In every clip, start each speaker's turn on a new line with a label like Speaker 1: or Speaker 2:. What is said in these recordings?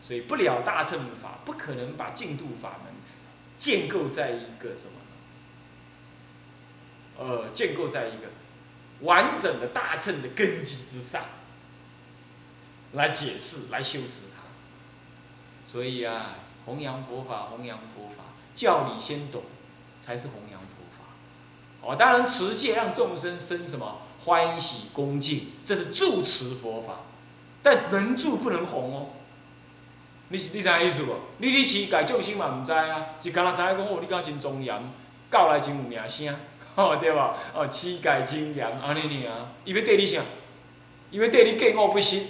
Speaker 1: 所以不了大乘法，不可能把净土法门建构在一个什么？呃，建构在一个完整的大乘的根基之上来解释、来修持它。所以啊，弘扬佛法，弘扬佛法，教理先懂，才是弘扬佛法。哦，当然持戒让众生生什么欢喜恭敬，这是住持佛法，但能住不能弘哦。你是你啥意思无？你你持戒众生嘛毋知啊，就敢若知讲哦，你敢真庄严，教来真有名声，吼 对无？哦，持戒真严，安尼尔，伊要缀你啥？伊要缀你见恶不息，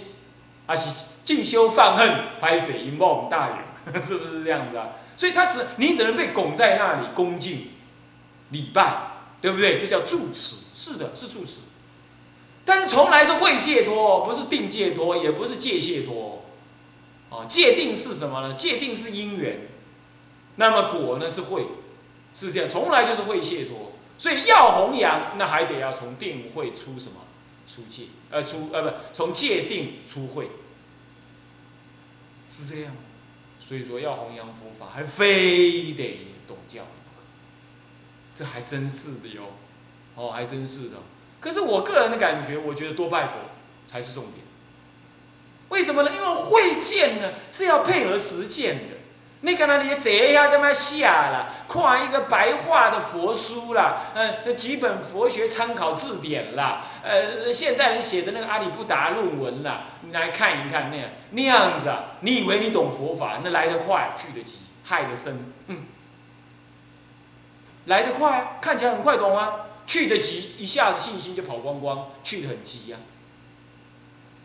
Speaker 1: 还是进修放恨，拍死因某大勇，是不是这样子啊？所以他只你只能被拱在那里恭敬礼拜，对不对？这叫住持，是的，是住持。但是从来是会解脱，不是定解脱，也不是戒解脱。啊，界定是什么呢？界定是因缘，那么果呢是慧，是这样，从来就是会解脱。所以要弘扬，那还得要从定慧出什么？出界，呃，出呃不，从界定出慧，是这样。所以说要弘扬佛法，还非得懂教这还真是的哟，哦，还真是的。可是我个人的感觉，我觉得多拜佛才是重点。为什么呢？因为会见呢是要配合实践的。你看那你坐下他妈下了，看一个白话的佛书啦，呃，几本佛学参考字典啦，呃，现代人写的那个阿里不达论文啦，你来看一看那样那样子啊？你以为你懂佛法？那来得快，去得急，害得深。嗯，来得快，看起来很快懂啊，去得急，一下子信心就跑光光，去得很急呀。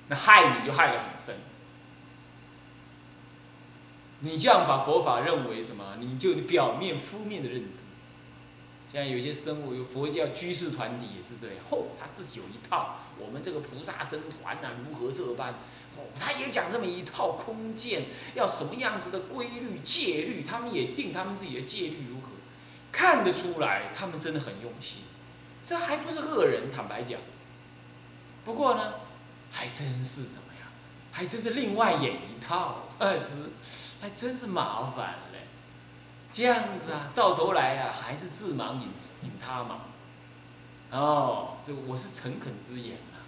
Speaker 1: 那害你就害得很深，你这样把佛法认为什么？你就表面负面的认知。现在有些生物，有佛教居士团体也是这样，吼，他自己有一套，我们这个菩萨僧团啊，如何这般，哦，他也讲这么一套空见，要什么样子的规律戒律，他们也定他们自己的戒律如何，看得出来，他们真的很用心，这还不是恶人，坦白讲。不过呢。还真是怎么样？还真是另外演一套，二十，还真是麻烦嘞。这样子啊，到头来啊，还是自盲引引他嘛。哦，这我是诚恳之言啊，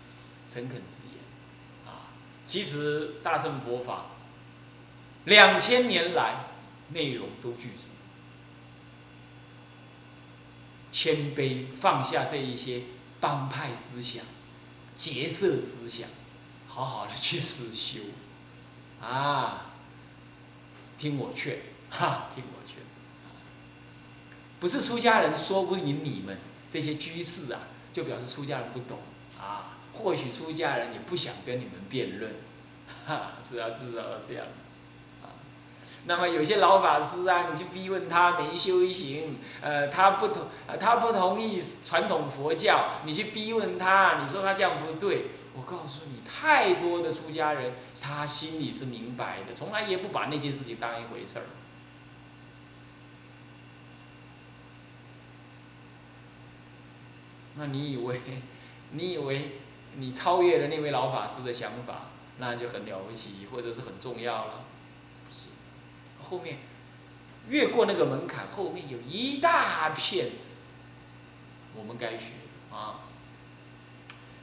Speaker 1: 诚恳之言啊。其实大乘佛法两千年来内容都具足，谦卑放下这一些帮派思想。结色思想，好好的去思修，啊，听我劝，哈，听我劝，不是出家人说不赢你们这些居士啊，就表示出家人不懂啊。或许出家人也不想跟你们辩论，哈，是要至少要这样。那么有些老法师啊，你去逼问他没修行，呃，他不同，他不同意传统佛教，你去逼问他，你说他这样不对，我告诉你，太多的出家人，他心里是明白的，从来也不把那件事情当一回事儿。那你以为，你以为你超越了那位老法师的想法，那就很了不起，或者是很重要了？后面越过那个门槛，后面有一大片我们该学啊，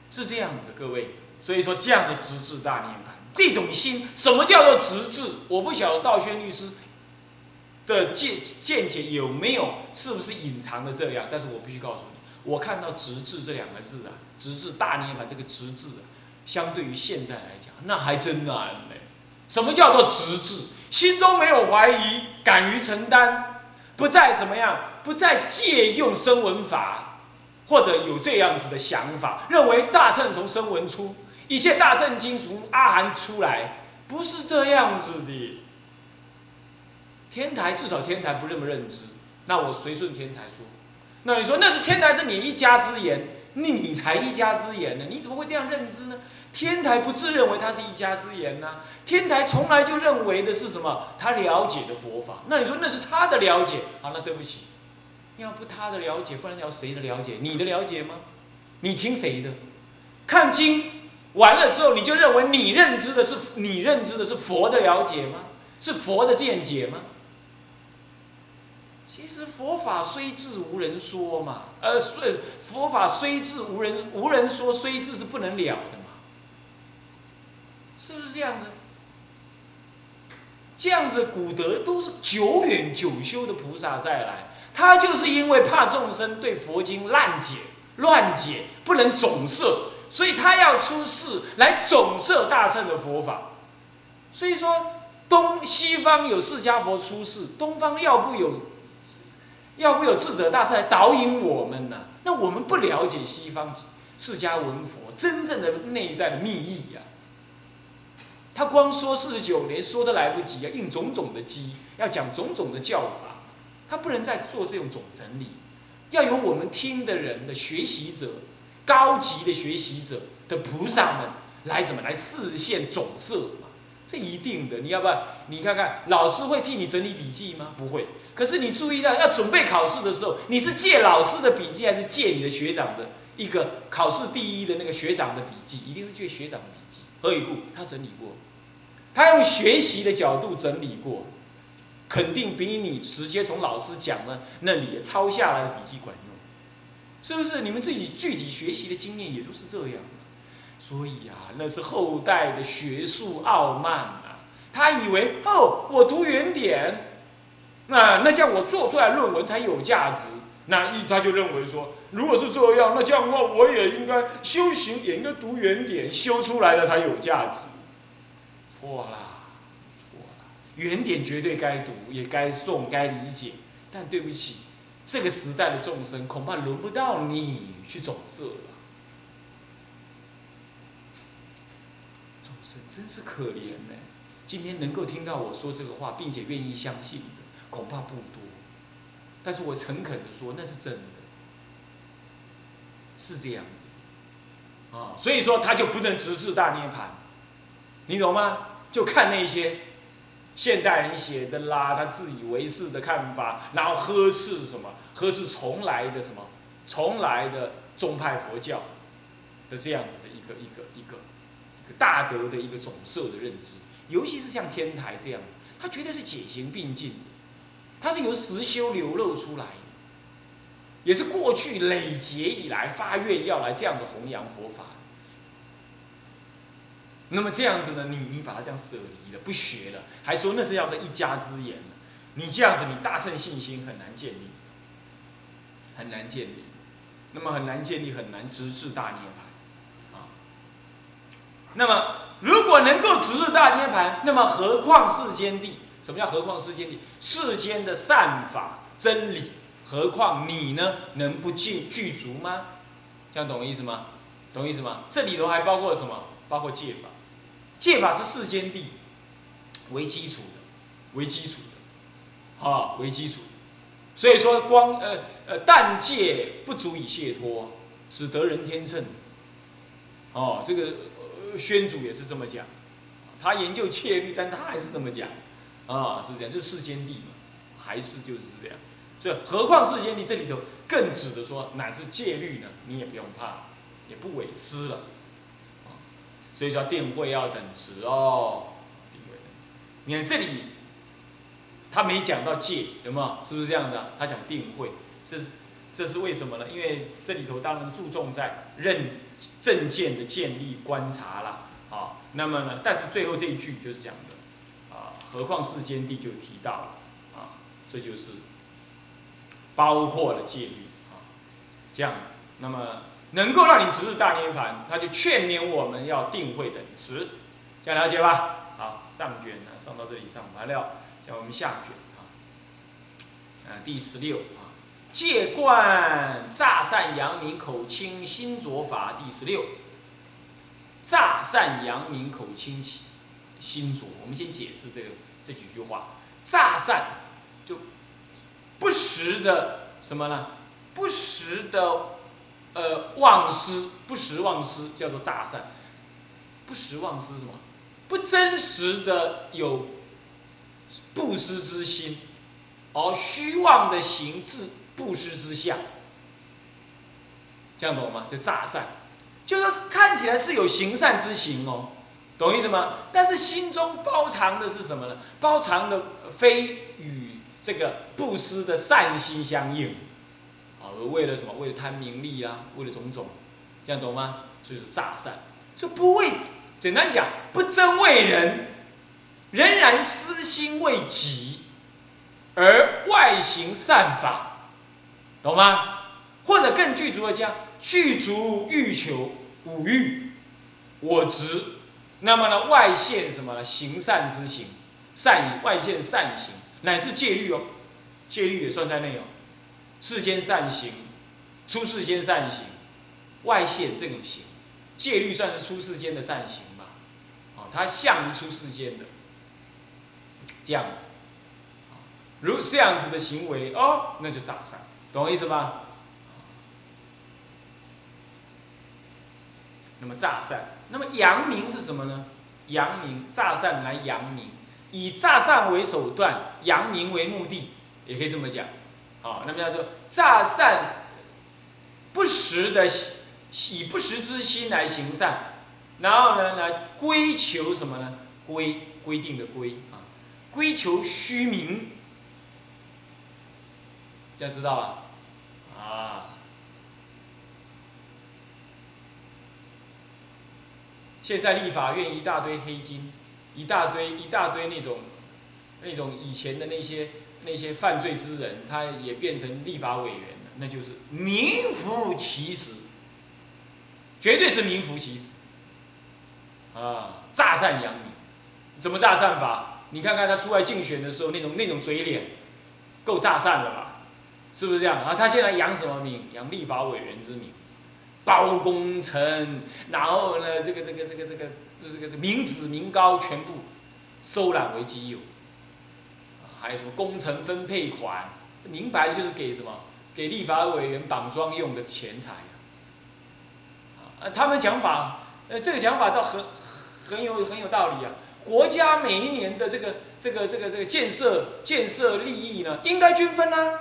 Speaker 1: 是这样子的，各位。所以说这样子直至大涅槃，这种心，什么叫做直至？我不晓得道宣律师的见见解有没有，是不是隐藏的这样？但是我必须告诉你，我看到直至这两个字啊，直至大涅槃这个直至啊，相对于现在来讲，那还真难呢。什么叫做直至？心中没有怀疑，敢于承担，不再什么样，不再借用声闻法，或者有这样子的想法，认为大乘从声闻出，一切大乘经从阿含出来，不是这样子的。天台至少天台不这么认知，那我随顺天台说，那你说那是天台是你一家之言。你才一家之言呢？你怎么会这样认知呢？天台不自认为他是一家之言呢？天台从来就认为的是什么？他了解的佛法。那你说那是他的了解？好，那对不起，要不他的了解，不然要谁的了解？你的了解吗？你听谁的？看经，完了之后，你就认为你认知的是你认知的是佛的了解吗？是佛的见解吗？其实佛法虽智无人说嘛，呃，虽佛法虽智无人无人说，虽智是不能了的嘛，是不是这样子？这样子，古德都是久远久修的菩萨再来，他就是因为怕众生对佛经烂解、乱解，不能总摄，所以他要出世来总摄大乘的佛法。所以说，东西方有释迦佛出世，东方要不有，要不有智者大师来导引我们呢？那我们不了解西方释迦文佛真正的内在的密意呀。他光说四十九年说都来不及啊，应种种的机，要讲种种的教法，他不能再做这种总整理，要有我们听的人的学习者，高级的学习者的菩萨们来怎么来视线总色嘛？这一定的，你要不要？你看看老师会替你整理笔记吗？不会。可是你注意到要准备考试的时候，你是借老师的笔记，还是借你的学长的一个考试第一的那个学长的笔记？一定是借学长的笔记。何以故？他整理过。他用学习的角度整理过，肯定比你直接从老师讲的那里抄下来的笔记管用，是不是？你们自己具体学习的经验也都是这样所以啊，那是后代的学术傲慢啊。他以为哦，我读原点，那那这样我做出来论文才有价值。那一他就认为说，如果是这样，那这样的话我也应该修行，也应该读原点，修出来的才有价值。错啦，错啦，原点绝对该读，也该诵，该理解。但对不起，这个时代的众生恐怕轮不到你去总摄了。众生真是可怜呢。今天能够听到我说这个话，并且愿意相信，恐怕不多。但是我诚恳的说，那是真的，是这样子。啊，所以说他就不能直视大涅槃，你懂吗？就看那些现代人写的啦，他自以为是的看法，然后呵斥什么，呵斥从来的什么，从来的宗派佛教的这样子的一个一个一个一个大德的一个总摄的认知，尤其是像天台这样，他绝对是解行并进，他是由实修流露出来的，也是过去累劫以来发愿要来这样子弘扬佛法。那么这样子呢？你你把它这样舍离了，不学了，还说那是要是一家之言你这样子，你大乘信心很难建立，很难建立。那么很难建立，很难直至大涅槃啊。那么如果能够直至大涅槃，那么何况世间地？什么叫何况世间地？世间的善法真理，何况你呢？能不具具足吗？这样懂我意思吗？懂意思吗？这里头还包括什么？包括戒法。戒法是世间地为基础的，为基础的，啊，为基础。所以说，光呃呃，但戒不足以解脱，只得人天乘。哦，这个宣主也是这么讲，他研究戒律，但他还是这么讲，啊，是这样，就是世间地嘛，还是就是这样。所以，何况世间地这里头更指的说，乃至戒律呢，你也不用怕，也不违失了。所以叫定慧要等持哦，定慧等持。你看这里，他没讲到戒，有没有？是不是这样的？他讲定慧，这是这是为什么呢？因为这里头当然注重在认正见的建立、观察啦。啊，那么呢，但是最后这一句就是讲的，何况世间地就提到了，啊，这就是包括了戒律，啊，这样子。那么。能够让你直至大涅槃，他就劝勉我们要定慧等持，这样了解吧？好，上卷呢，上到这里上完了，像我们下卷啊，呃，第十六啊，戒惯诈善扬名口清心浊法第十六，诈善扬名口清心浊，我们先解释这个这几句话，诈善就不时的什么呢？不时的。呃，忘失不实忘失叫做诈善，不实忘失什么？不真实的有布施之心，而虚妄的行至布施之相，这样懂吗？就诈善，就是看起来是有行善之行哦，懂意思吗？但是心中包藏的是什么呢？包藏的非与这个布施的善心相应，啊，为了什么？为了贪名利啊，为了种种，这样懂吗？所以说诈善，就不为，简单讲，不真为人，仍然私心为己，而外行善法，懂吗？或者更具足的讲，具足欲求五欲，我执，那么呢，外现什么？行善之行，善外现善行，乃至戒律哦，戒律也算在内哦，世间善行，出世间善行，外现这种行。戒律算是出世间的善行吧，啊，它像于出世间的这样子，如这样子的行为哦，那就诈善，懂我意思吧？那么诈善，那么扬名是什么呢？扬名，诈善来扬名，以诈善为手段，扬名为目的，也可以这么讲，好，那么叫做诈善不实的。以不实之心来行善，然后呢，来归求什么呢？规规定的规啊，归求虚名，这样知道吧？啊，现在立法院一大堆黑金，一大堆一大堆那种那种以前的那些那些犯罪之人，他也变成立法委员了，那就是名副其实。绝对是名副其实，啊，诈善扬名，怎么诈善法？你看看他出来竞选的时候那种那种嘴脸，够诈善的吧？是不是这样啊？他现在扬什么名？扬立法委员之名，包工程，然后呢，这个这个这个这个这个这民脂民膏全部收揽为己有，还有什么工程分配款？这明白的就是给什么？给立法委员绑桩用的钱财。呃，他们讲法，呃，这个讲法倒很很有很有道理啊。国家每一年的这个这个这个这个建设建设利益呢，应该均分啊。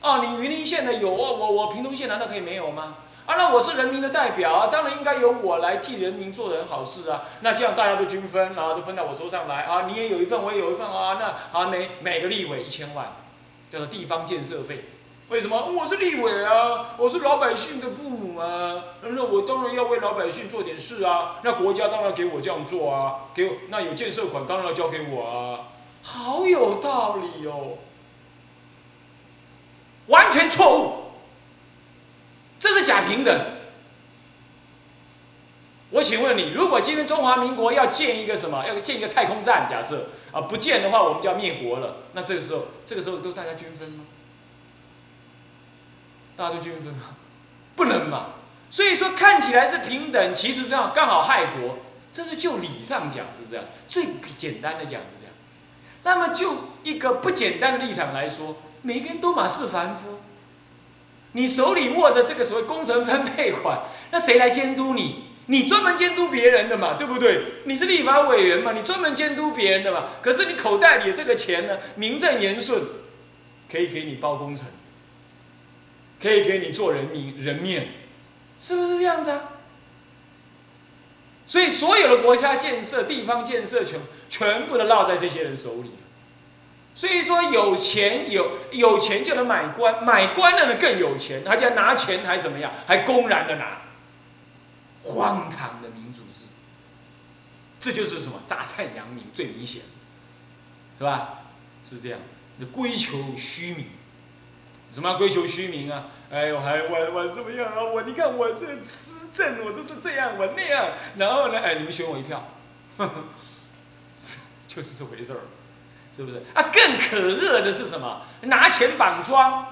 Speaker 1: 哦，你云林县的有哦，我我屏东县难道可以没有吗？啊，那我是人民的代表啊，当然应该由我来替人民做人好事啊。那这样大家都均分，然后都分到我手上来啊，你也有一份，我也有一份啊。那好，每每个立委一千万，叫做地方建设费。为什么我是立委啊？我是老百姓的父母啊！那我当然要为老百姓做点事啊！那国家当然给我这样做啊！给我那有建设款当然要交给我啊！好有道理哦！完全错误，这是假平等。我请问你，如果今天中华民国要建一个什么？要建一个太空站？假设啊，不建的话，我们就要灭国了。那这个时候，这个时候都大家均分吗？大家都均分吗？不能嘛。所以说看起来是平等，其实这样刚好害国。这是就理上讲是这样，最简单的讲是这样。那么就一个不简单的立场来说，每个人都马是凡夫。你手里握的这个所谓工程分配款，那谁来监督你？你专门监督别人的嘛，对不对？你是立法委员嘛，你专门监督别人的嘛。可是你口袋里的这个钱呢，名正言顺，可以给你包工程。可以给你做人民人面，是不是这样子啊？所以所有的国家建设、地方建设全全部都落在这些人手里所以说有钱有有钱就能买官，买官的人更有钱，他就要拿钱还怎么样？还公然的拿，荒唐的民主制，这就是什么？诈善扬名最明显，是吧？是这样，你追求虚名。什么要追求虚名啊？哎呦，还我我怎么样啊？我你看我这施政我都是这样，我那样，然后呢？哎，你们选我一票，呵 呵就是这回事儿，是不是？啊，更可恶的是什么？拿钱绑桩，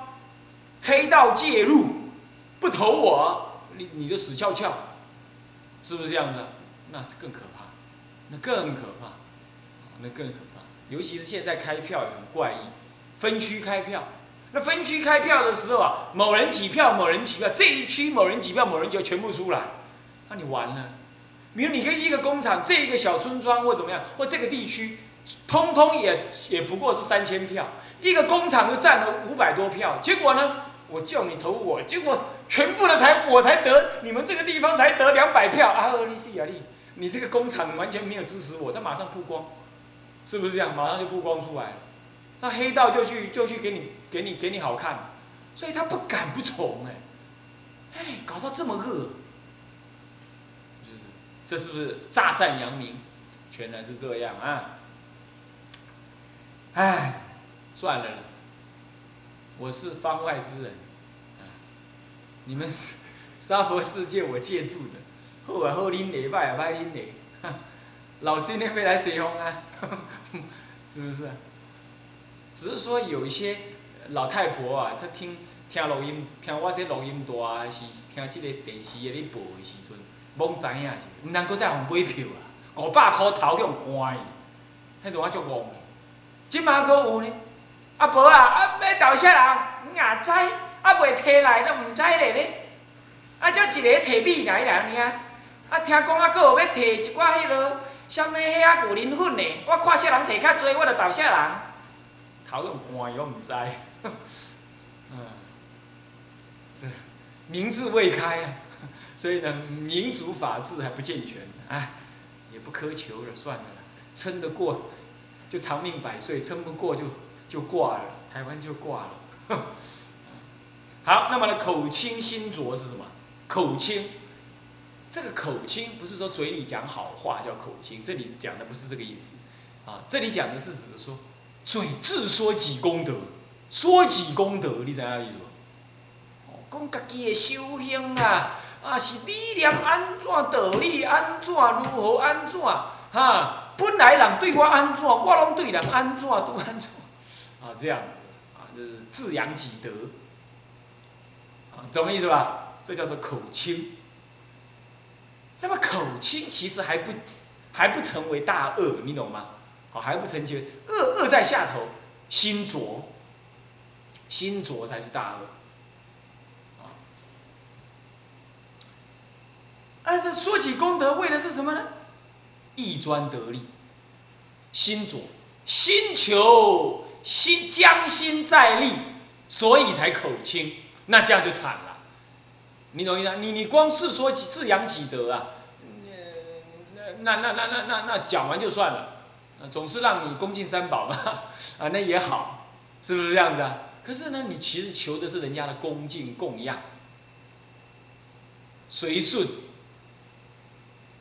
Speaker 1: 黑道介入，不投我，你你就死翘翘，是不是这样的？那更可怕，那更可怕，那更可怕。尤其是现在开票也很怪异，分区开票。那分区开票的时候啊，某人几票，某人几票，这一区某人几票，某人几票全部出来，那你完了。比如你跟一个工厂，这一个小村庄或怎么样，或这个地区，通通也也不过是三千票，一个工厂就占了五百多票，结果呢，我叫你投我，结果全部的才我才得，你们这个地方才得两百票啊！你是亚力，你这个工厂完全没有支持我，他马上曝光，是不是这样？马上就曝光出来了，那黑道就去就去给你给你给你好看，所以他不敢不从哎，哎，搞到这么恶，就是这是不是诈善扬名？全然是这样啊！哎，算了。了，我是方外之人。你们 沙佛世界我借住的，好啊好恁礼拜啊拜恁礼，老师那边来西方啊，是不是？只是说有一些老太婆啊，她听听录音，听我这录音带还是听这个电视的咧播的时阵，懵知影是，毋通搁再互买票啊，五百箍头去互关去，迄阵我足戆的。即马搁有呢，啊无啊，啊要投啥人，也知。啊，袂摕来都毋知咧咧，啊，则一个摕米来尔尔，啊，听讲啊，佫有要摕一寡迄落，啥物迄啊牛奶粉咧，我看啥人摕较济，我就投啥人。头用关我毋知，嗯，是民智未开啊，所以呢，民主法治还不健全，哎，也不苛求了，算了啦，撑得过。就长命百岁，撑不过就就挂了，台湾就挂了。好，那么呢，口清心浊是什么？口清，这个口清不是说嘴里讲好话叫口清，这里讲的不是这个意思，啊，这里讲的是指的说，嘴自说己功德，说己功德，你知影意思无？哦，讲家己的修行啊，啊是理念安怎，道理安怎，如何安怎，哈，本来人对我安怎，我拢对人安怎都安怎，啊，这样子，啊，就是自扬己德。懂我意思吧？这叫做口轻。那么口轻其实还不还不成为大恶，你懂吗？好，还不成就恶恶在下头，心浊，心浊才是大恶。啊，这说起功德，为的是什么呢？一专得利，心浊，心求心将心在立，所以才口轻。那这样就惨了，你懂意思？你你光是说自扬己德啊，那那那那那那那讲完就算了，总是让你恭敬三宝嘛，啊那也好，是不是这样子啊？可是呢，你其实求的是人家的恭敬供养，随顺，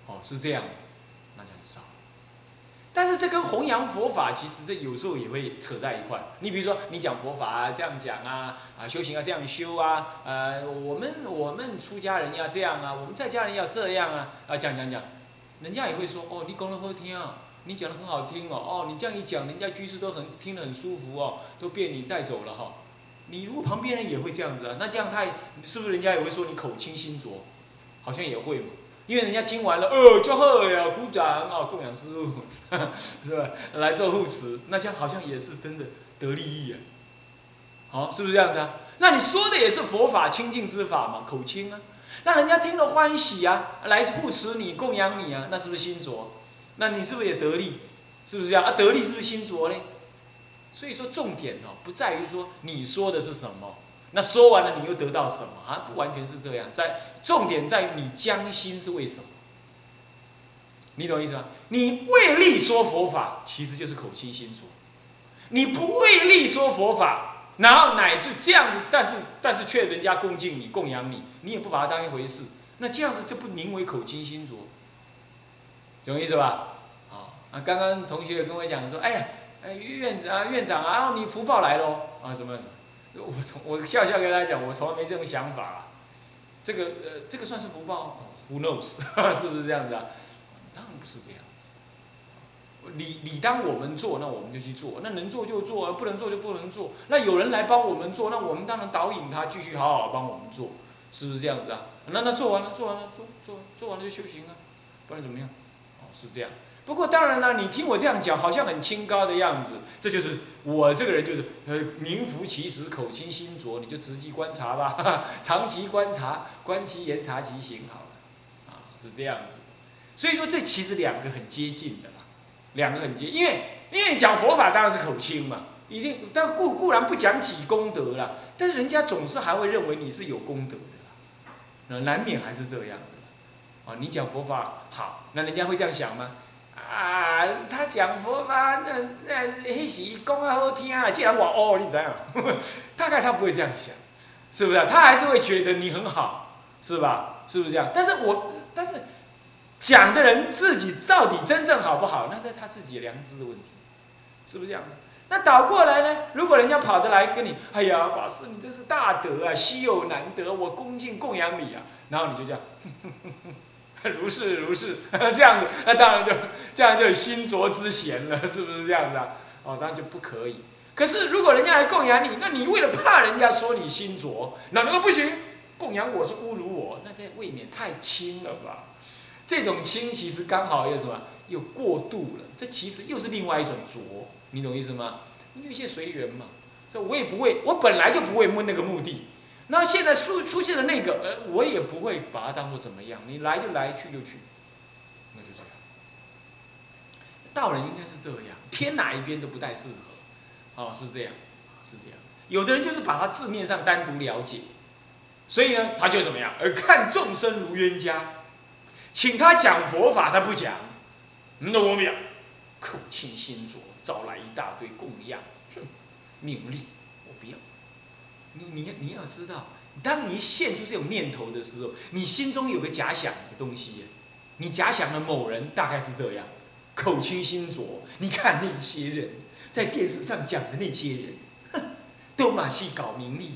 Speaker 1: 哦是这样。但是这跟弘扬佛法，其实这有时候也会扯在一块。你比如说，你讲佛法啊，这样讲啊，啊，修行要这样修啊，呃，我们我们出家人要这样啊，我们在家人要这样啊，啊，讲讲讲，人家也会说，哦，你讲的好听啊，你讲的很好听哦，哦，你这样一讲，人家居士都很听得很舒服哦，都被你带走了哈。你如果旁边人也会这样子啊，那这样他是不是人家也会说你口清心浊？好像也会嘛。因为人家听完了，哦，就好呀，鼓掌哦，供养师傅，是吧？来做护持，那这样好像也是真的得利益啊。好，是不是这样子啊？那你说的也是佛法清净之法嘛，口清啊，那人家听了欢喜啊，来护持你，供养你啊，那是不是心浊？那你是不是也得利？是不是这样啊？得利是不是心浊呢？所以说重点哦，不在于说你说的是什么。那说完了，你又得到什么啊？不完全是这样，在重点在于你将心是为什么？你懂意思吗？你为利说佛法，其实就是口清心浊；你不为利说佛法，然后乃至这样子，但是但是却人家恭敬你、供养你，你也不把它当一回事，那这样子就不名为口清心浊，懂意思吧？啊啊！刚刚同学跟我讲说，哎呀，哎院长院长啊，你福报来喽啊什么？我从我笑笑跟他讲，我从来没这种想法啊，这个呃，这个算是福报，Who knows，是不是这样子啊？当然不是这样子，理理当我们做，那我们就去做，那能做就做，不能做就不能做。那有人来帮我们做，那我们当然导引他继续好好帮我们做，是不是这样子啊？那那做完了，做完了，做做做完了就修行啊，不然怎么样？哦，是这样。不过当然了，你听我这样讲，好像很清高的样子。这就是我这个人，就是呃名副其实，口清心浊。你就仔细观察吧，长期观察，观其言，察其行，好了，啊，是这样子。所以说，这其实两个很接近的啦，两个很接，因为因为讲佛法当然是口清嘛，一定，但固固然不讲几功德了，但是人家总是还会认为你是有功德的，那难免还是这样的。啊，你讲佛法好，那人家会这样想吗？啊，他讲佛法，那那那是讲啊好听啊，既然我哦，你怎样？大概他不会这样想，是不是？他还是会觉得你很好，是吧？是不是这样？但是我，但是讲的人自己到底真正好不好，那是他自己良知的问题，是不是这样？那倒过来呢？如果人家跑得来跟你，哎呀，法师，你这是大德啊，稀有难得，我恭敬供养你啊，然后你就这样。如 是如是，这样子，那当然就这样就有心浊之嫌了，是不是这样子啊？哦，当然就不可以。可是如果人家来供养你，那你为了怕人家说你心浊，那那个不行，供养我是侮辱我，那这未免太轻了吧？这种轻其实刚好又什么？又过度了。这其实又是另外一种浊，你懂意思吗？因为一些随缘嘛，这我也不会，我本来就不会问那个目的。那现在出出现的那个，呃，我也不会把它当做怎么样。你来就来，去就去，那就这样。道人应该是这样，偏哪一边都不太适合。哦，是这样，是这样。有的人就是把它字面上单独了解，所以呢，他就怎么样？而看众生如冤家，请他讲佛法，他不讲。你懂我们讲，口轻心浊，找来一大堆供养，哼，名利。你你你要知道，当你一现出这种念头的时候，你心中有个假想的东西，你假想的某人大概是这样，口轻心浊。你看那些人在电视上讲的那些人，哼，都马戏搞名利，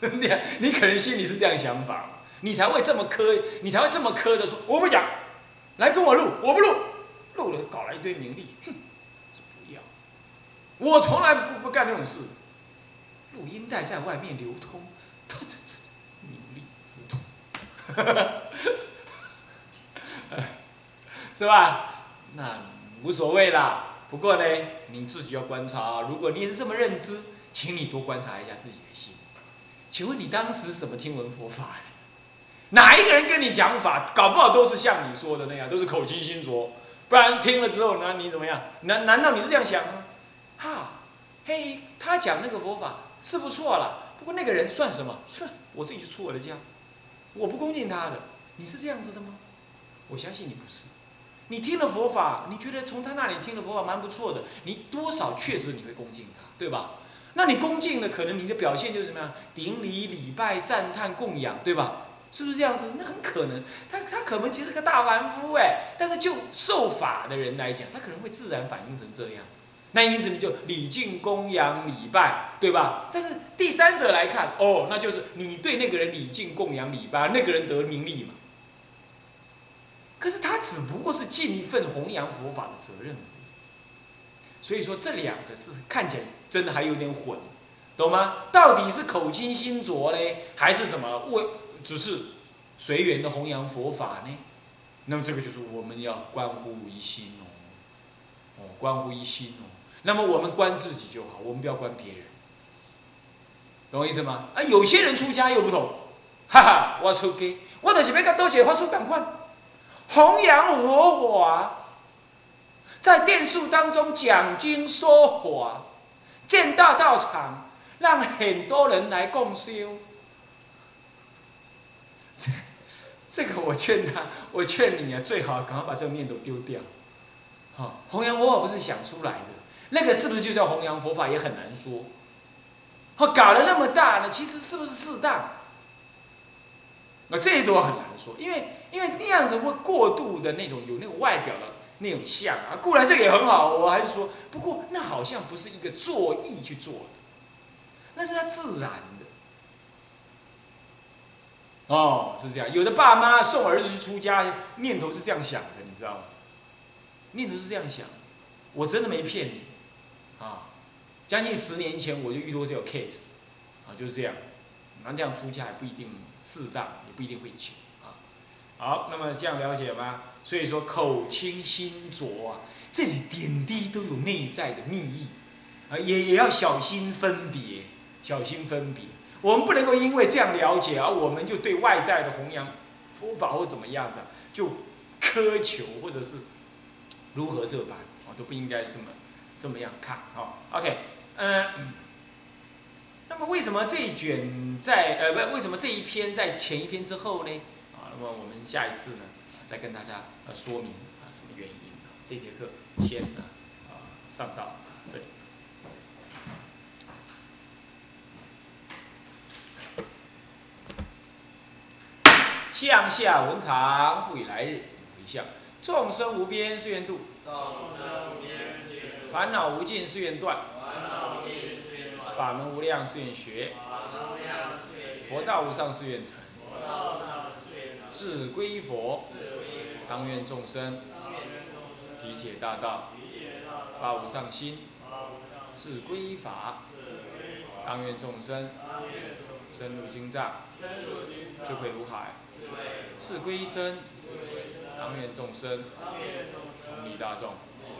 Speaker 1: 你你可能心里是这样想法，你才会这么苛，你才会这么苛的说我不讲，来跟我录，我不录，录了搞来一堆名利，哼，不要，我从来不不干那种事。录音带在外面流通，名利之徒，是吧？那无所谓啦。不过呢，你自己要观察。如果你是这么认知，请你多观察一下自己的心。请问你当时怎么听闻佛法的？哪一个人跟你讲法？搞不好都是像你说的那样，都是口轻心浊。不然听了之后，那你怎么样？难难道你是这样想吗？哈，嘿，他讲那个佛法。是不错了，不过那个人算什么？哼，我自己就出我的家，我不恭敬他的。你是这样子的吗？我相信你不是。你听了佛法，你觉得从他那里听了佛法蛮不错的，你多少确实你会恭敬他，对吧？那你恭敬的，可能你的表现就是什么样？顶礼、礼拜、赞叹、供养，对吧？是不是这样子？那很可能，他他可能其实是个大凡夫哎，但是就受法的人来讲，他可能会自然反应成这样。那因此你就礼敬供养礼拜，对吧？但是第三者来看，哦，那就是你对那个人礼敬供养礼拜，那个人得名利嘛。可是他只不过是尽一份弘扬佛法的责任。所以说这两个是看起来真的还有点混，懂吗？到底是口轻心浊呢，还是什么为只是随缘的弘扬佛法呢？那么这个就是我们要关乎一心哦，哦，关乎一心哦。那么我们关自己就好，我们不要关别人，懂我意思吗？啊，有些人出家又不同，哈哈，我出家，我就是要跟多姐法师赶快弘扬佛法，在电视当中讲经说法，建大道场，让很多人来共修。这这个我劝他，我劝你啊，最好赶快把这个念头丢掉。好，弘扬佛法不是想出来的。那个是不是就叫弘扬佛法也很难说，哦，搞了那么大呢，其实是不是适当？那这一段很难说，因为因为那样子会过度的那种有那种外表的那种像啊，固然这个也很好，我还是说，不过那好像不是一个作意去做的，那是他自然的。哦，是这样，有的爸妈送儿子去出家，念头是这样想的，你知道吗？念头是这样想，我真的没骗你。啊，将近十年前我就遇到这个 case，啊，就是这样，那这样出家也不一定适当，也不一定会久啊。好，那么这样了解吗？所以说口轻心浊啊，这些点滴都有内在的密意，啊，也也要小心分别，小心分别。我们不能够因为这样了解而我们就对外在的弘扬佛法或怎么样子，就苛求或者是如何这般，啊，都不应该这么。这么样看，好，OK，嗯，那么为什么这一卷在呃不为什么这一篇在前一篇之后呢？啊，那么我们下一次呢再跟大家呃说明啊什么原因。这节课先呢啊上到这里。向下文长，复以来日为相。众生无边誓愿度，烦恼无尽誓愿断，法门无量誓愿学，佛道无上誓愿成。志归佛，当愿众生。理解大道，发无上心；志归法，当愿众生。深入经藏，智慧如海。是归身，当愿众生。同利大众，